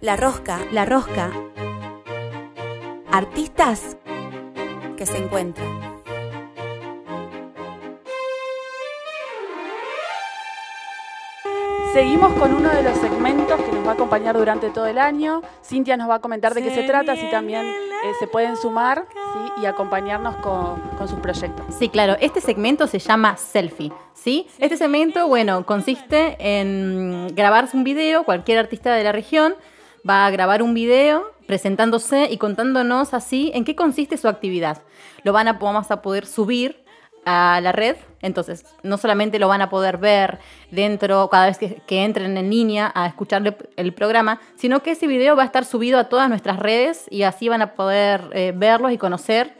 La rosca, la rosca. Artistas que se encuentran. Seguimos con uno de los segmentos que nos va a acompañar durante todo el año. Cintia nos va a comentar de qué se trata, si también eh, se pueden sumar y acompañarnos con, con, sus proyectos. Sí, claro. Este segmento se llama Selfie. ¿sí? Este segmento, bueno, consiste en grabarse un video, cualquier artista de la región va a grabar un video presentándose y contándonos así en qué consiste su actividad. Lo van a, vamos a poder subir a la red, entonces no solamente lo van a poder ver dentro cada vez que, entren en línea a escuchar el programa, sino que ese video va a estar subido a todas nuestras redes y así van a poder eh, verlos y conocer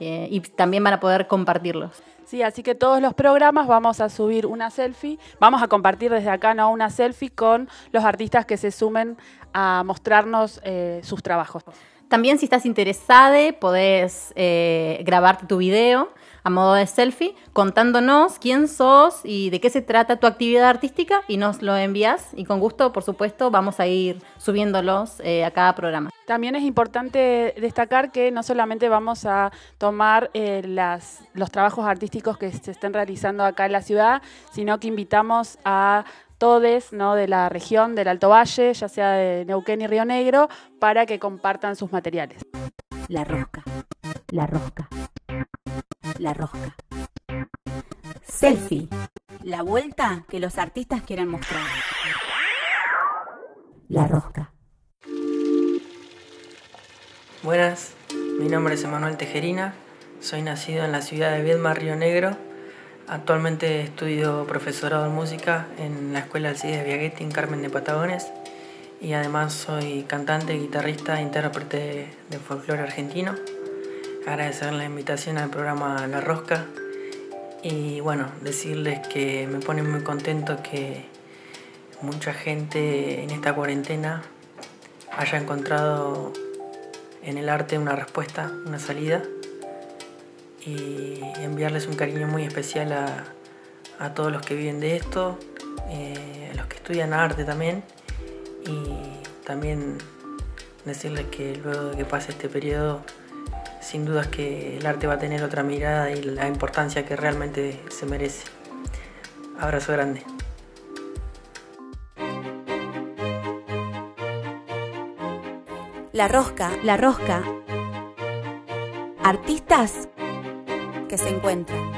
eh, y también van a poder compartirlos. Sí, así que todos los programas vamos a subir una selfie, vamos a compartir desde acá ¿no? una selfie con los artistas que se sumen a mostrarnos eh, sus trabajos. También si estás interesada, podés eh, grabarte tu video a modo de selfie contándonos quién sos y de qué se trata tu actividad artística y nos lo envías y con gusto, por supuesto, vamos a ir subiéndolos eh, a cada programa. También es importante destacar que no solamente vamos a tomar eh, los trabajos artísticos que se estén realizando acá en la ciudad, sino que invitamos a todes ¿no? de la región del Alto Valle, ya sea de Neuquén y Río Negro, para que compartan sus materiales. La rosca, la rosca, la rosca. Selfie, la vuelta que los artistas quieren mostrar. La rosca. Buenas, mi nombre es Emanuel Tejerina, soy nacido en la ciudad de Viedma, Río Negro, Actualmente estudio profesorado en música en la Escuela Alcides Viaguetti en Carmen de Patagones y además soy cantante, guitarrista e intérprete de folclore argentino. Agradecer la invitación al programa La Rosca y bueno, decirles que me pone muy contento que mucha gente en esta cuarentena haya encontrado en el arte una respuesta, una salida y enviarles un cariño muy especial a, a todos los que viven de esto, eh, a los que estudian arte también y también decirles que luego de que pase este periodo, sin dudas que el arte va a tener otra mirada y la importancia que realmente se merece. Abrazo grande. La rosca, la rosca. Artistas que se encuentran.